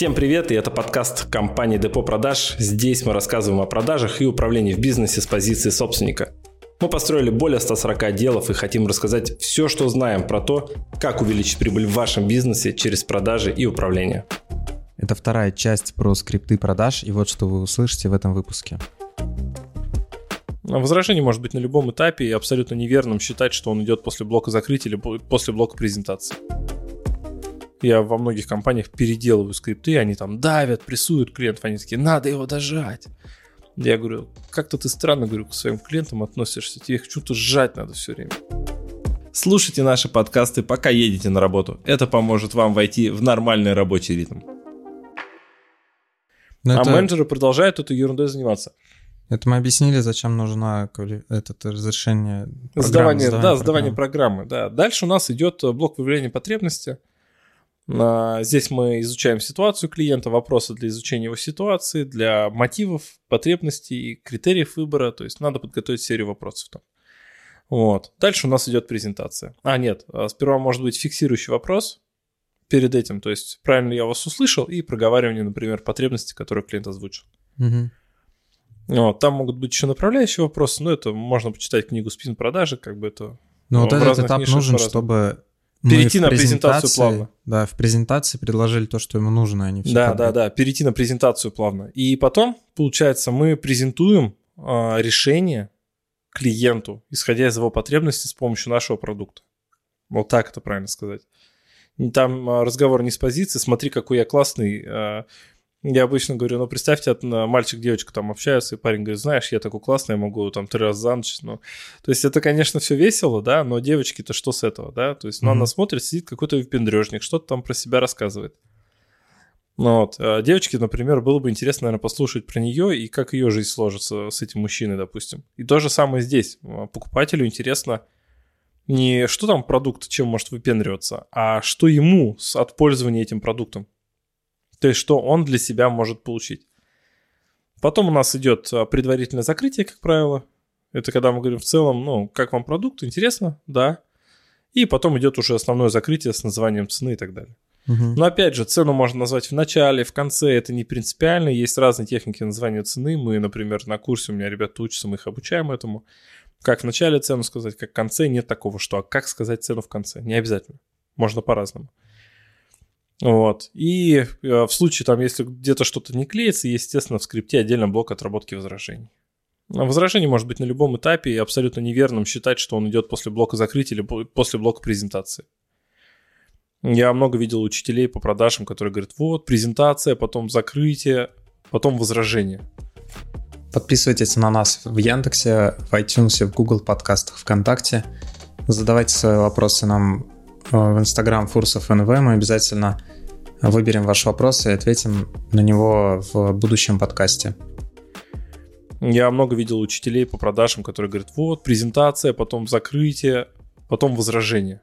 Всем привет, и это подкаст компании Депо Продаж. Здесь мы рассказываем о продажах и управлении в бизнесе с позиции собственника. Мы построили более 140 отделов и хотим рассказать все, что знаем про то, как увеличить прибыль в вашем бизнесе через продажи и управление. Это вторая часть про скрипты продаж, и вот что вы услышите в этом выпуске. Возражение может быть на любом этапе и абсолютно неверным считать, что он идет после блока закрытия или после блока презентации. Я во многих компаниях переделываю скрипты, они там давят, прессуют клиентов, они такие, надо его дожать. Я говорю, как-то ты странно, говорю, к своим клиентам относишься, тебе их что-то сжать надо все время. Слушайте наши подкасты, пока едете на работу. Это поможет вам войти в нормальный рабочий ритм. Но а это... менеджеры продолжают этой ерундой заниматься. Это мы объяснили, зачем нужно это разрешение. Сдавание, да, сдавание программы. Да. Дальше у нас идет блок выявления потребности. А, здесь мы изучаем ситуацию клиента, вопросы для изучения его ситуации, для мотивов, потребностей, критериев выбора. То есть надо подготовить серию вопросов там. Вот. Дальше у нас идет презентация. А, нет, а, сперва может быть фиксирующий вопрос перед этим. То есть правильно я вас услышал и проговаривание, например, потребности, которые клиент озвучил. Угу. Вот. Там могут быть еще направляющие вопросы, но это можно почитать книгу «Спин продажи», как бы это... Но вот этот этап нужен, чтобы Перейти на презентацию плавно. Да, в презентации предложили то, что ему нужно, а не все. Да, да, да, перейти на презентацию плавно. И потом, получается, мы презентуем э, решение клиенту, исходя из его потребностей с помощью нашего продукта. Вот так это правильно сказать. Там а, разговор не с позиции, смотри, какой я классный, а, я обычно говорю, ну, представьте, мальчик-девочка там общаются, и парень говорит, знаешь, я такой классный, я могу там три раза за ночь. Ну, то есть это, конечно, все весело, да, но девочки-то что с этого, да? То есть, ну, mm-hmm. она смотрит, сидит какой-то выпендрежник, что-то там про себя рассказывает. Ну, вот. А девочке, например, было бы интересно, наверное, послушать про нее и как ее жизнь сложится с этим мужчиной, допустим. И то же самое здесь. А, покупателю интересно не что там продукт, чем может выпендриваться, а что ему от пользования этим продуктом. То есть, что он для себя может получить. Потом у нас идет а, предварительное закрытие, как правило. Это когда мы говорим в целом, ну, как вам продукт, интересно, да. И потом идет уже основное закрытие с названием цены и так далее. Угу. Но опять же, цену можно назвать в начале, в конце, это не принципиально. Есть разные техники названия цены. Мы, например, на курсе, у меня ребята учатся, мы их обучаем этому. Как в начале цену сказать, как в конце, нет такого, что а как сказать цену в конце. Не обязательно. Можно по-разному. Вот. И э, в случае, там, если где-то что-то не клеится, естественно, в скрипте отдельно блок отработки возражений. Возражение может быть на любом этапе и абсолютно неверным считать, что он идет после блока закрытия или после блока презентации. Я много видел учителей по продажам, которые говорят, вот, презентация, потом закрытие, потом возражение. Подписывайтесь на нас в Яндексе, в iTunes, в Google подкастах, ВКонтакте. Задавайте свои вопросы нам в Instagram Фурсов НВ. Мы обязательно Выберем ваш вопрос и ответим на него в будущем подкасте. Я много видел учителей по продажам, которые говорят, вот, презентация, потом закрытие, потом возражение.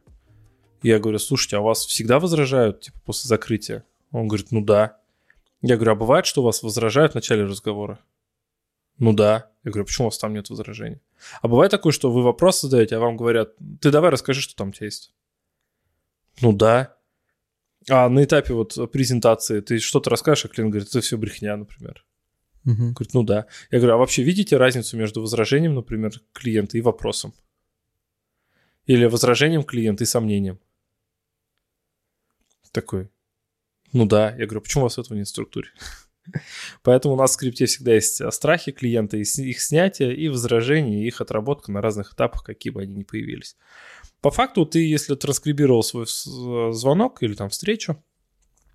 Я говорю, слушайте, а вас всегда возражают, типа, после закрытия? Он говорит, ну да. Я говорю, а бывает, что вас возражают в начале разговора? Ну да. Я говорю, почему у вас там нет возражений? А бывает такое, что вы вопрос задаете, а вам говорят, ты давай расскажи, что там у тебя есть. Ну да. А на этапе вот презентации ты что-то расскажешь, а клиент говорит, это все брехня, например. Угу. Говорит, ну да. Я говорю, а вообще видите разницу между возражением, например, клиента и вопросом? Или возражением клиента и сомнением? Такой, ну да. Я говорю, почему у вас этого нет в структуре? Поэтому у нас в скрипте всегда есть страхи клиента, их снятие и возражения, их отработка на разных этапах, какие бы они ни появились. По факту ты, если транскрибировал свой звонок или там встречу...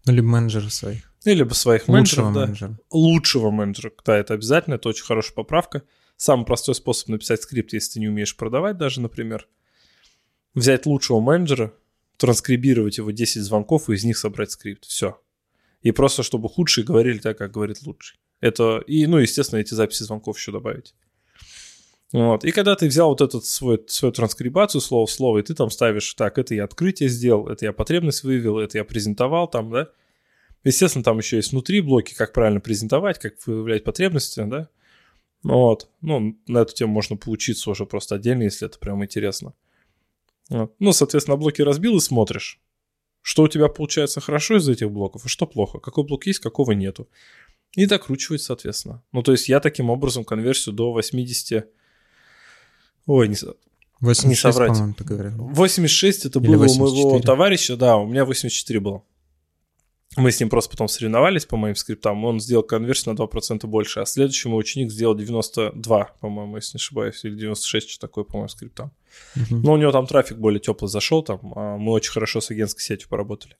Или менеджера своих. Или бы своих Лучшего менеджеров, да. менеджера. Лучшего менеджера, да, это обязательно, это очень хорошая поправка. Самый простой способ написать скрипт, если ты не умеешь продавать даже, например. Взять лучшего менеджера, транскрибировать его 10 звонков и из них собрать скрипт. Все. И просто, чтобы худшие говорили так, как говорит лучший. Это, и, ну, естественно, эти записи звонков еще добавить. Вот. И когда ты взял вот этот свой, свою транскрибацию слово в слово, и ты там ставишь, так, это я открытие сделал, это я потребность выявил, это я презентовал там, да. Естественно, там еще есть внутри блоки, как правильно презентовать, как выявлять потребности, да. Вот. Ну, на эту тему можно поучиться уже просто отдельно, если это прям интересно. Вот. Ну, соответственно, блоки разбил и смотришь. Что у тебя получается хорошо из этих блоков, а что плохо? Какой блок есть, какого нету. И докручивать, соответственно. Ну, то есть я таким образом конверсию до 80... Ой, не, 86, не соврать. ты говорил. 86 это Или было у 84. моего товарища, да, у меня 84 было. Мы с ним просто потом соревновались по моим скриптам, он сделал конверсию на 2% больше, а следующий мой ученик сделал 92, по-моему, если не ошибаюсь, или 96, что такое, по моему скриптам. Мгм. Но у него там трафик более теплый зашел, там а мы очень хорошо с агентской сетью поработали.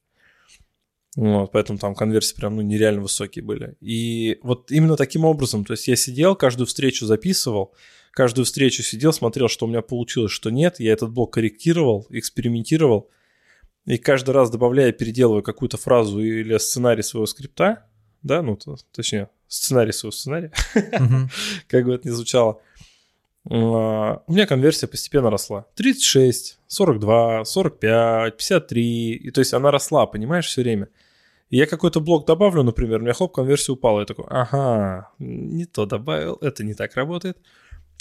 Вот, поэтому там конверсии прям ну, нереально высокие были. И вот именно таким образом, то есть я сидел, каждую встречу записывал, каждую встречу сидел, смотрел, что у меня получилось, что нет, я этот блок корректировал, экспериментировал, и каждый раз добавляя, переделывая какую-то фразу или сценарий своего скрипта, да, ну, то- точнее, сценарий своего сценария, как бы это ни звучало, а, у меня конверсия постепенно росла. 36, 42, 45, 53. И то есть она росла, понимаешь, все время. И я какой-то блок добавлю, например, у меня хлоп, конверсия упала. Я такой, ага, не то добавил, это не так работает.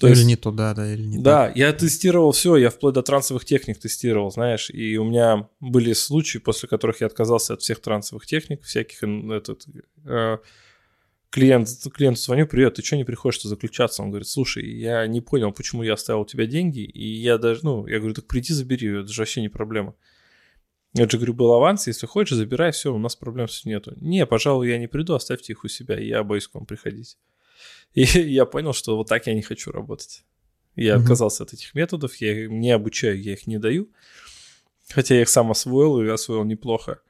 То или есть, не туда, да, или не так. да, я тестировал все, я вплоть до трансовых техник тестировал, знаешь, и у меня были случаи, после которых я отказался от всех трансовых техник, всяких, этот, э, клиент, клиенту звоню, привет, ты что не приходишь-то заключаться? Он говорит, слушай, я не понял, почему я оставил у тебя деньги, и я даже, ну, я говорю, так приди забери, это же вообще не проблема. Я же говорю, был аванс, если хочешь, забирай, все, у нас проблем с нету. Не, пожалуй, я не приду, оставьте их у себя, я боюсь к вам приходить. И я понял, что вот так я не хочу работать. Я отказался от этих методов, я их не обучаю, я их не даю. Хотя я их сам освоил и освоил неплохо.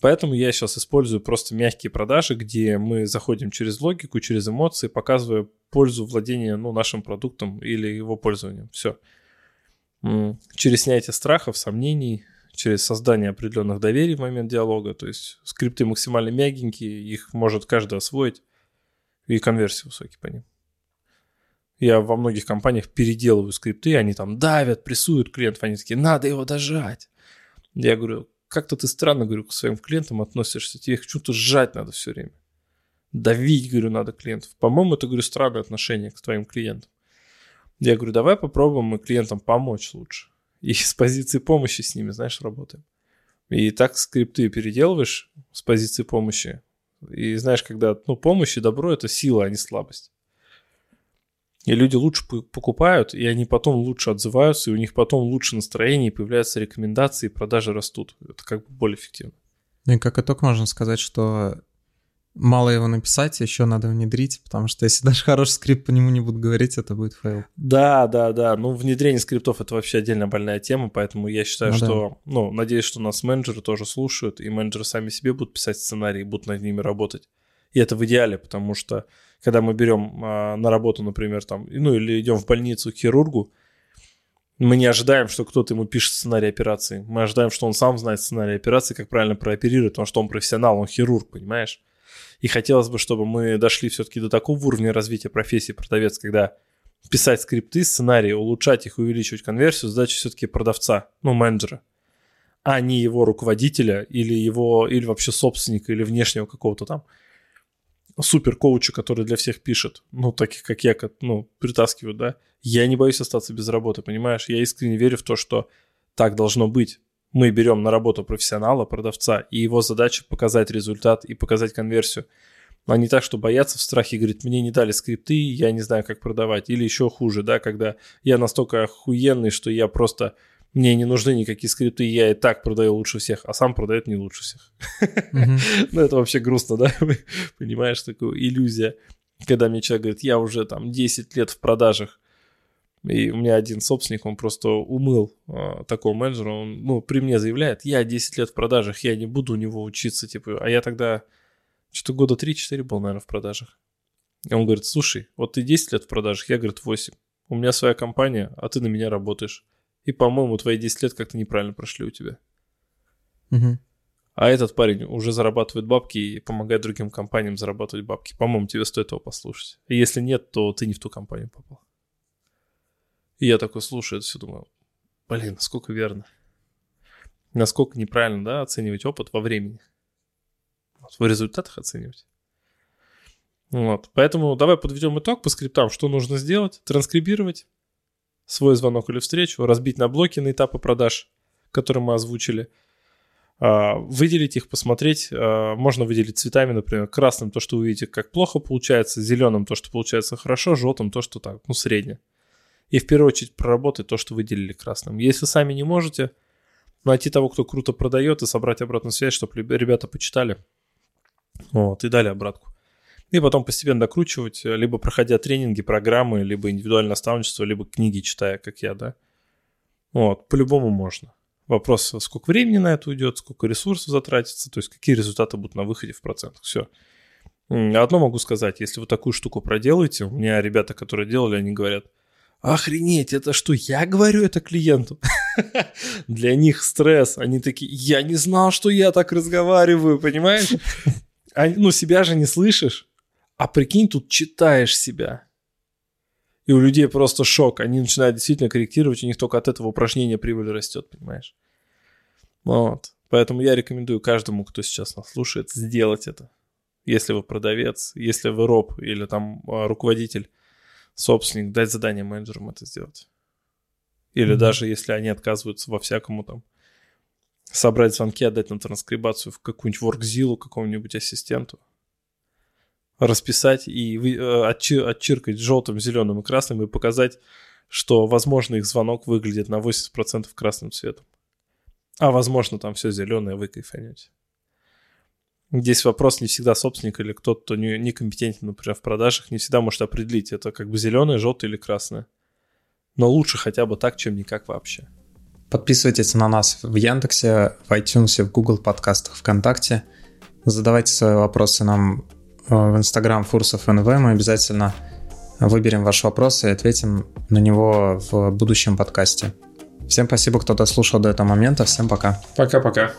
Поэтому я сейчас использую просто мягкие продажи, где мы заходим через логику, через эмоции, показывая пользу владения ну, нашим продуктом или его пользованием. Все. Через снятие страхов, сомнений, через создание определенных доверий в момент диалога. То есть скрипты максимально мягенькие, их может каждый освоить, и конверсии высокие по ним. Я во многих компаниях переделываю скрипты, они там давят, прессуют клиентов, они такие, надо его дожать. Я говорю, как-то ты странно, говорю, к своим клиентам относишься, тебе их что-то сжать надо все время. Давить, говорю, надо клиентов. По-моему, это, говорю, странное отношение к твоим клиентам. Я говорю, давай попробуем мы клиентам помочь лучше. И с позиции помощи с ними, знаешь, работаем. И так скрипты переделываешь с позиции помощи. И знаешь, когда ну, помощь и добро – это сила, а не слабость. И люди лучше покупают, и они потом лучше отзываются, и у них потом лучше настроение, и появляются рекомендации, и продажи растут. Это как бы более эффективно. Ну и как итог можно сказать, что мало его написать, еще надо внедрить, потому что если даже хороший скрипт по нему не будут говорить, это будет fail. Да, да, да. Ну, внедрение скриптов это вообще отдельно больная тема, поэтому я считаю, Ну да. что, ну, надеюсь, что нас менеджеры тоже слушают, и менеджеры сами себе будут писать сценарии, и будут над ними работать. И это в идеале, потому что когда мы берем а, на работу, например, там, ну, или идем в больницу к хирургу, мы не ожидаем, что кто-то ему пишет сценарий операции. Мы ожидаем, что он сам знает сценарий операции, как правильно прооперировать, потому что он профессионал, он хирург, понимаешь? И хотелось бы, чтобы мы дошли все-таки до такого уровня развития профессии продавец, когда писать скрипты, сценарии, улучшать их, увеличивать конверсию, задача все-таки продавца, ну, менеджера, а не его руководителя или его, или вообще собственника, или внешнего какого-то там супер коуча, который для всех пишет, ну, таких как я, ну, притаскивают, да, я не боюсь остаться без работы, понимаешь? Я искренне верю в то, что так должно быть. Мы берем на работу профессионала, продавца, и его задача показать результат и показать конверсию. А не так, что бояться в страхе, говорит, мне не дали скрипты, я не знаю, как продавать. Или еще хуже, да, когда я настолько охуенный, что я просто... Мне не нужны никакие скрипты, я и так продаю лучше всех, а сам продает не лучше всех. Мгм. Ну, это вообще грустно, да? Понимаешь, такую иллюзия. Когда мне человек говорит, я уже там 10 лет в продажах, и у меня один собственник, он просто умыл а, такого менеджера, он, ну, при мне заявляет, я 10 лет в продажах, я не буду у него учиться, типа, а я тогда что-то года 3-4 был, наверное, в продажах. И он говорит, слушай, вот ты 10 лет в продажах, я, говорит, 8. У меня своя компания, а ты на меня работаешь. И, по-моему, твои 10 лет как-то неправильно прошли у тебя. Мгм. А этот парень уже зарабатывает бабки и помогает другим компаниям зарабатывать бабки. По-моему, тебе стоит его послушать. И если нет, то ты не в ту компанию попал. И я такой слушаю это все, думаю, блин, насколько верно. Насколько неправильно, да, оценивать опыт во времени. Вот, в результатах оценивать. Вот. Поэтому давай подведем итог по скриптам, что нужно сделать. Транскрибировать свой звонок или встречу, разбить на блоки на этапы продаж, которые мы озвучили. А, выделить их, посмотреть. А, можно выделить цветами, например, красным то, что вы видите, как плохо получается, зеленым то, что получается хорошо, желтым то, что так, ну, среднее. И в первую очередь проработать то, что выделили красным. Если сами не можете, найти того, кто круто продает, и собрать обратную связь, чтобы ребята почитали. Вот, и дали обратку. И потом постепенно докручивать, либо проходя тренинги, программы, либо индивидуальное наставничество, либо книги читая, как я, да. Вот, по-любому можно. Вопрос, сколько времени на это уйдет, сколько ресурсов затратится, то есть какие результаты будут на выходе в процентах. Все. Одно могу сказать, если вы такую штуку проделаете, у меня ребята, которые делали, они говорят, охренеть, это что, я говорю это клиенту? Для них стресс, они такие, я не знал, что я так разговариваю, понимаешь? Ну, себя же не слышишь, а прикинь, тут читаешь себя. И у людей просто шок. Они начинают действительно корректировать, у них только от этого упражнения прибыль растет, понимаешь? Вот. Поэтому я рекомендую каждому, кто сейчас нас слушает, сделать это. Если вы продавец, если вы роб или там а, руководитель, собственник, дать задание менеджерам это сделать. Или mm-hmm. даже если они отказываются во всякому там собрать звонки, отдать на транскрибацию в какую-нибудь WorkZilla какому-нибудь ассистенту, расписать и вы, э, отчир, отчиркать желтым, зеленым и красным и показать, что, возможно, их звонок выглядит на 80% красным цветом. А возможно, там все зеленое, вы кайфанете. Здесь вопрос не всегда собственник или кто-то, кто не, некомпетентен, например, в продажах, не всегда может определить, это как бы зеленое, желтое или красное. Но лучше хотя бы так, чем никак вообще. Подписывайтесь на нас в Яндексе, в iTunes, в Google подкастах, ВКонтакте. Задавайте свои вопросы нам Э, в Инстаграм Фурсов НВ. Мы обязательно выберем ваш вопрос и ответим на него в будущем подкасте. Всем спасибо, кто дослушал до этого момента. Всем пока. Пока-пока.